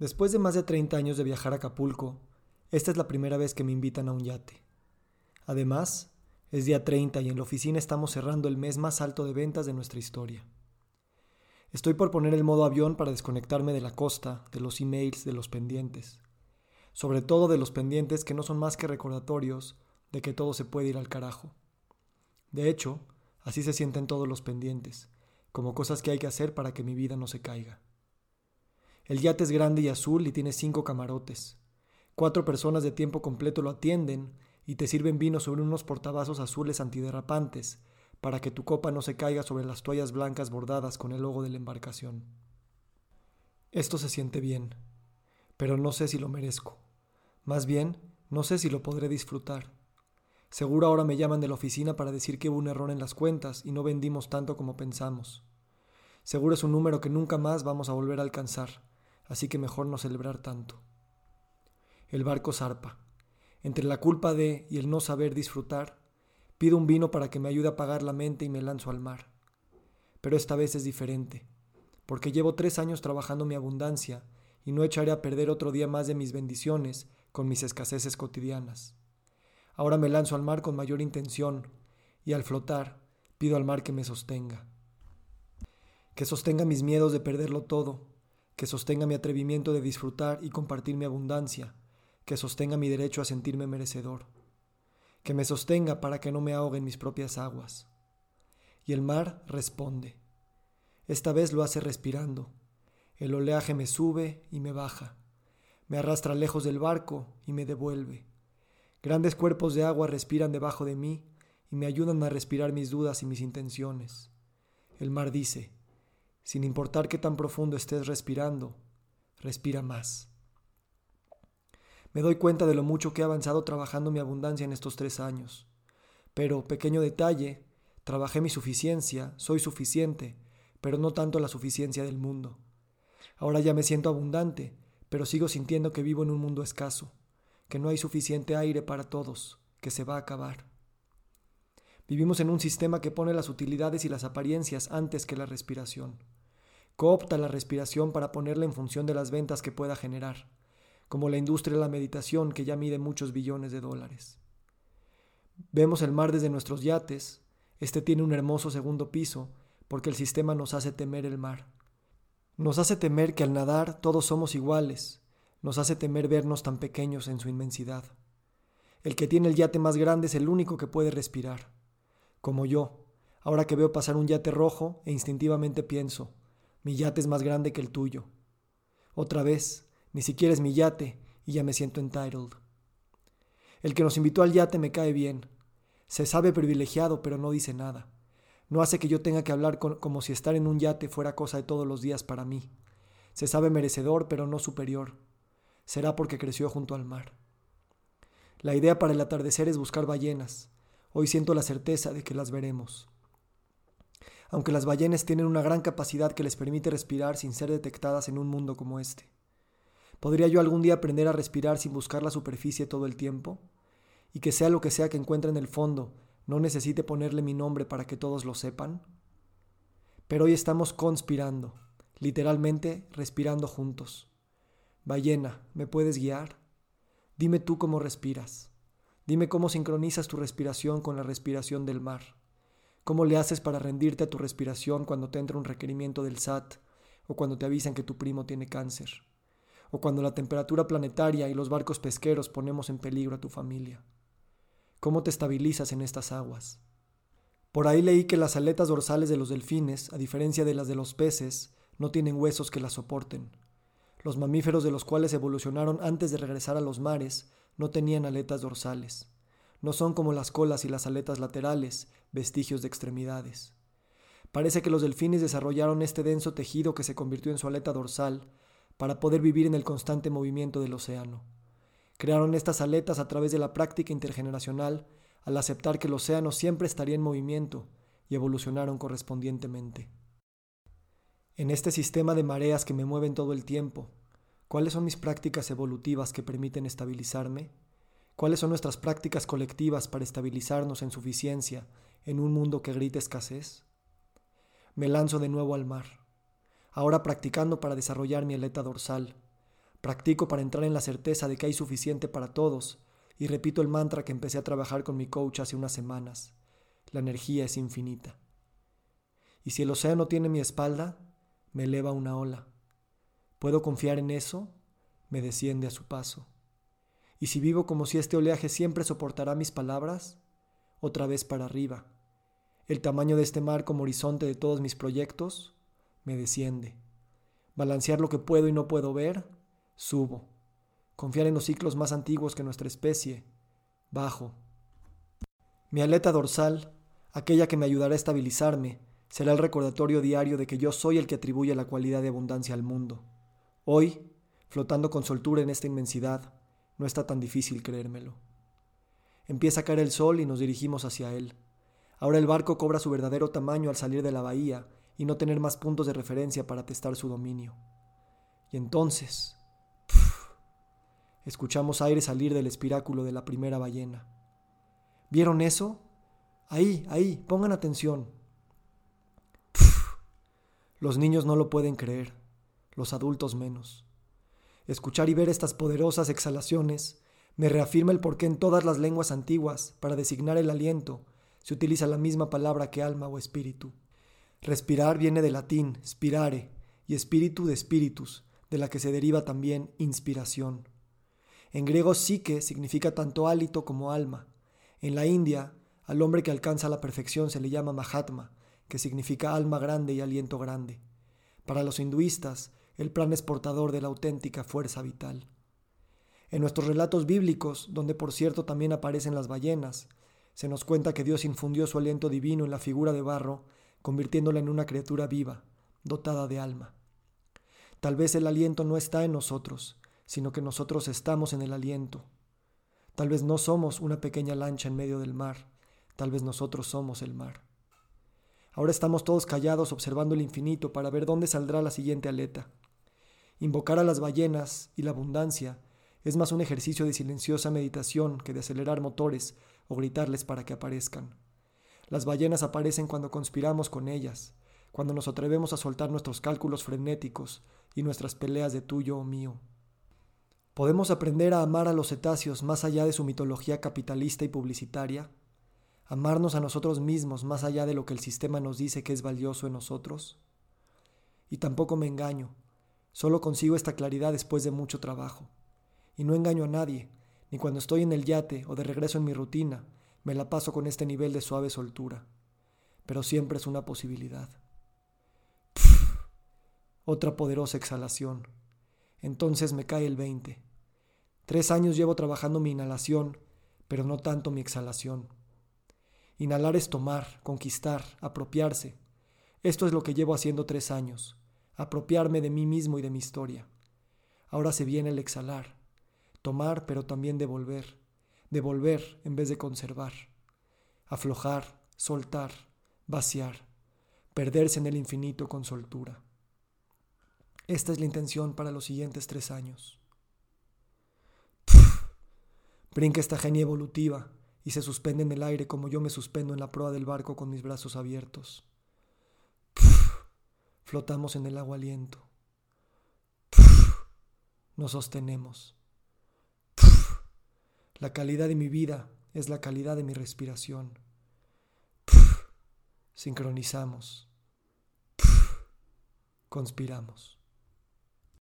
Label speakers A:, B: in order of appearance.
A: Después de más de 30 años de viajar a Acapulco, esta es la primera vez que me invitan a un yate. Además, es día 30 y en la oficina estamos cerrando el mes más alto de ventas de nuestra historia. Estoy por poner el modo avión para desconectarme de la costa, de los emails, de los pendientes. Sobre todo de los pendientes que no son más que recordatorios de que todo se puede ir al carajo. De hecho, así se sienten todos los pendientes, como cosas que hay que hacer para que mi vida no se caiga. El yate es grande y azul y tiene cinco camarotes. Cuatro personas de tiempo completo lo atienden y te sirven vino sobre unos portavasos azules antiderrapantes para que tu copa no se caiga sobre las toallas blancas bordadas con el logo de la embarcación. Esto se siente bien, pero no sé si lo merezco. Más bien, no sé si lo podré disfrutar. Seguro ahora me llaman de la oficina para decir que hubo un error en las cuentas y no vendimos tanto como pensamos. Seguro es un número que nunca más vamos a volver a alcanzar así que mejor no celebrar tanto. El barco zarpa. Entre la culpa de y el no saber disfrutar, pido un vino para que me ayude a apagar la mente y me lanzo al mar. Pero esta vez es diferente, porque llevo tres años trabajando mi abundancia y no echaré a perder otro día más de mis bendiciones con mis escaseces cotidianas. Ahora me lanzo al mar con mayor intención y al flotar pido al mar que me sostenga. Que sostenga mis miedos de perderlo todo que sostenga mi atrevimiento de disfrutar y compartir mi abundancia, que sostenga mi derecho a sentirme merecedor, que me sostenga para que no me ahogue en mis propias aguas. Y el mar responde. Esta vez lo hace respirando. El oleaje me sube y me baja, me arrastra lejos del barco y me devuelve. Grandes cuerpos de agua respiran debajo de mí y me ayudan a respirar mis dudas y mis intenciones. El mar dice, sin importar qué tan profundo estés respirando, respira más. Me doy cuenta de lo mucho que he avanzado trabajando mi abundancia en estos tres años. Pero, pequeño detalle, trabajé mi suficiencia, soy suficiente, pero no tanto la suficiencia del mundo. Ahora ya me siento abundante, pero sigo sintiendo que vivo en un mundo escaso, que no hay suficiente aire para todos, que se va a acabar. Vivimos en un sistema que pone las utilidades y las apariencias antes que la respiración. Coopta la respiración para ponerla en función de las ventas que pueda generar, como la industria de la meditación que ya mide muchos billones de dólares. Vemos el mar desde nuestros yates, este tiene un hermoso segundo piso, porque el sistema nos hace temer el mar. Nos hace temer que al nadar todos somos iguales, nos hace temer vernos tan pequeños en su inmensidad. El que tiene el yate más grande es el único que puede respirar como yo, ahora que veo pasar un yate rojo e instintivamente pienso, mi yate es más grande que el tuyo. Otra vez, ni siquiera es mi yate y ya me siento entitled. El que nos invitó al yate me cae bien. Se sabe privilegiado, pero no dice nada. No hace que yo tenga que hablar como si estar en un yate fuera cosa de todos los días para mí. Se sabe merecedor, pero no superior. Será porque creció junto al mar. La idea para el atardecer es buscar ballenas, Hoy siento la certeza de que las veremos. Aunque las ballenas tienen una gran capacidad que les permite respirar sin ser detectadas en un mundo como este. ¿Podría yo algún día aprender a respirar sin buscar la superficie todo el tiempo? Y que sea lo que sea que encuentre en el fondo, no necesite ponerle mi nombre para que todos lo sepan? Pero hoy estamos conspirando, literalmente respirando juntos. Ballena, ¿me puedes guiar? Dime tú cómo respiras. Dime cómo sincronizas tu respiración con la respiración del mar. ¿Cómo le haces para rendirte a tu respiración cuando te entra un requerimiento del SAT o cuando te avisan que tu primo tiene cáncer? O cuando la temperatura planetaria y los barcos pesqueros ponemos en peligro a tu familia. ¿Cómo te estabilizas en estas aguas? Por ahí leí que las aletas dorsales de los delfines, a diferencia de las de los peces, no tienen huesos que las soporten. Los mamíferos de los cuales evolucionaron antes de regresar a los mares no tenían aletas dorsales. No son como las colas y las aletas laterales, vestigios de extremidades. Parece que los delfines desarrollaron este denso tejido que se convirtió en su aleta dorsal para poder vivir en el constante movimiento del océano. Crearon estas aletas a través de la práctica intergeneracional al aceptar que el océano siempre estaría en movimiento y evolucionaron correspondientemente. En este sistema de mareas que me mueven todo el tiempo, ¿Cuáles son mis prácticas evolutivas que permiten estabilizarme? ¿Cuáles son nuestras prácticas colectivas para estabilizarnos en suficiencia en un mundo que grita escasez? Me lanzo de nuevo al mar, ahora practicando para desarrollar mi aleta dorsal, Practico para entrar en la certeza de que hay suficiente para todos y repito el mantra que empecé a trabajar con mi coach hace unas semanas. La energía es infinita. Y si el océano tiene mi espalda, me eleva una ola. ¿Puedo confiar en eso? Me desciende a su paso. Y si vivo como si este oleaje siempre soportará mis palabras, otra vez para arriba. El tamaño de este mar como horizonte de todos mis proyectos, me desciende. Balancear lo que puedo y no puedo ver, subo. Confiar en los ciclos más antiguos que nuestra especie, bajo. Mi aleta dorsal, aquella que me ayudará a estabilizarme, será el recordatorio diario de que yo soy el que atribuye la cualidad de abundancia al mundo. Hoy, flotando con soltura en esta inmensidad, no está tan difícil creérmelo. Empieza a caer el sol y nos dirigimos hacia él. Ahora el barco cobra su verdadero tamaño al salir de la bahía y no tener más puntos de referencia para testar su dominio. Y entonces, escuchamos aire salir del espiráculo de la primera ballena. ¿Vieron eso? Ahí, ahí, pongan atención. Los niños no lo pueden creer, los adultos menos. Escuchar y ver estas poderosas exhalaciones me reafirma el por qué en todas las lenguas antiguas, para designar el aliento, se utiliza la misma palabra que alma o espíritu. Respirar viene del latín spirare y espíritu de espíritus, de la que se deriva también inspiración. En griego psique significa tanto hálito como alma. En la India, al hombre que alcanza la perfección se le llama Mahatma, que significa alma grande y aliento grande. Para los hinduistas, el plan es portador de la auténtica fuerza vital. En nuestros relatos bíblicos, donde por cierto también aparecen las ballenas, se nos cuenta que Dios infundió su aliento divino en la figura de barro, convirtiéndola en una criatura viva, dotada de alma. Tal vez el aliento no está en nosotros, sino que nosotros estamos en el aliento. Tal vez no somos una pequeña lancha en medio del mar, tal vez nosotros somos el mar. Ahora estamos todos callados observando el infinito para ver dónde saldrá la siguiente aleta. Invocar a las ballenas y la abundancia es más un ejercicio de silenciosa meditación que de acelerar motores o gritarles para que aparezcan. Las ballenas aparecen cuando conspiramos con ellas, cuando nos atrevemos a soltar nuestros cálculos frenéticos y nuestras peleas de tuyo o mío. ¿Podemos aprender a amar a los cetáceos más allá de su mitología capitalista y publicitaria? amarnos a nosotros mismos más allá de lo que el sistema nos dice que es valioso en nosotros? Y tampoco me engaño, solo consigo esta claridad después de mucho trabajo. Y no engaño a nadie, ni cuando estoy en el yate o de regreso en mi rutina, me la paso con este nivel de suave soltura. Pero siempre es una posibilidad. otra poderosa exhalación. Entonces me cae el 20. Tres años llevo trabajando mi inhalación, pero no tanto mi exhalación. Inhalar es tomar, conquistar, apropiarse. Esto es lo que llevo haciendo tres años, apropiarme de mí mismo y de mi historia. Ahora se viene el exhalar, tomar pero también devolver, devolver en vez de conservar, aflojar, soltar, vaciar, perderse en el infinito con soltura. Esta es la intención para los siguientes tres años. Brinca esta genia evolutiva, y se suspende en el aire como yo me suspendo en la proa del barco con mis brazos abiertos. Flotamos en el agua aliento. nos sostenemos. la calidad de mi vida es la calidad de mi respiración. sincronizamos. conspiramos.